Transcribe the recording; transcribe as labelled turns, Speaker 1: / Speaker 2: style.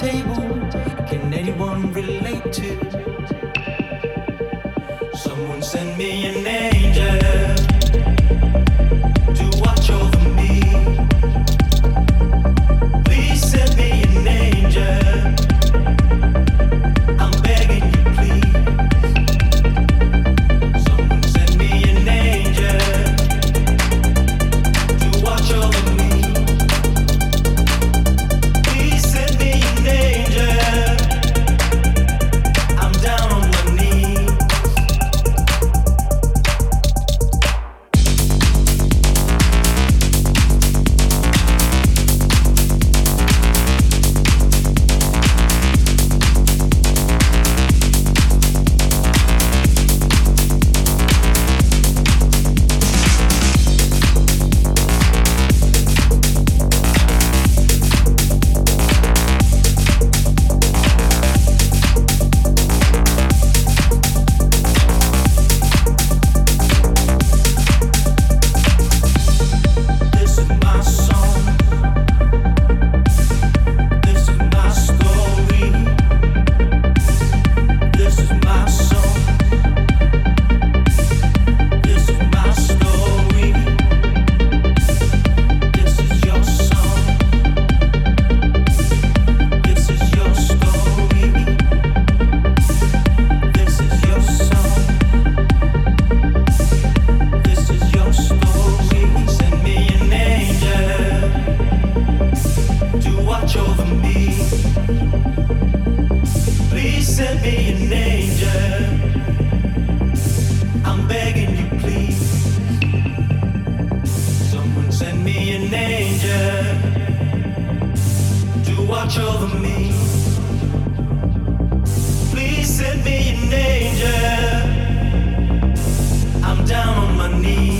Speaker 1: table. Can anyone relate to?
Speaker 2: Thank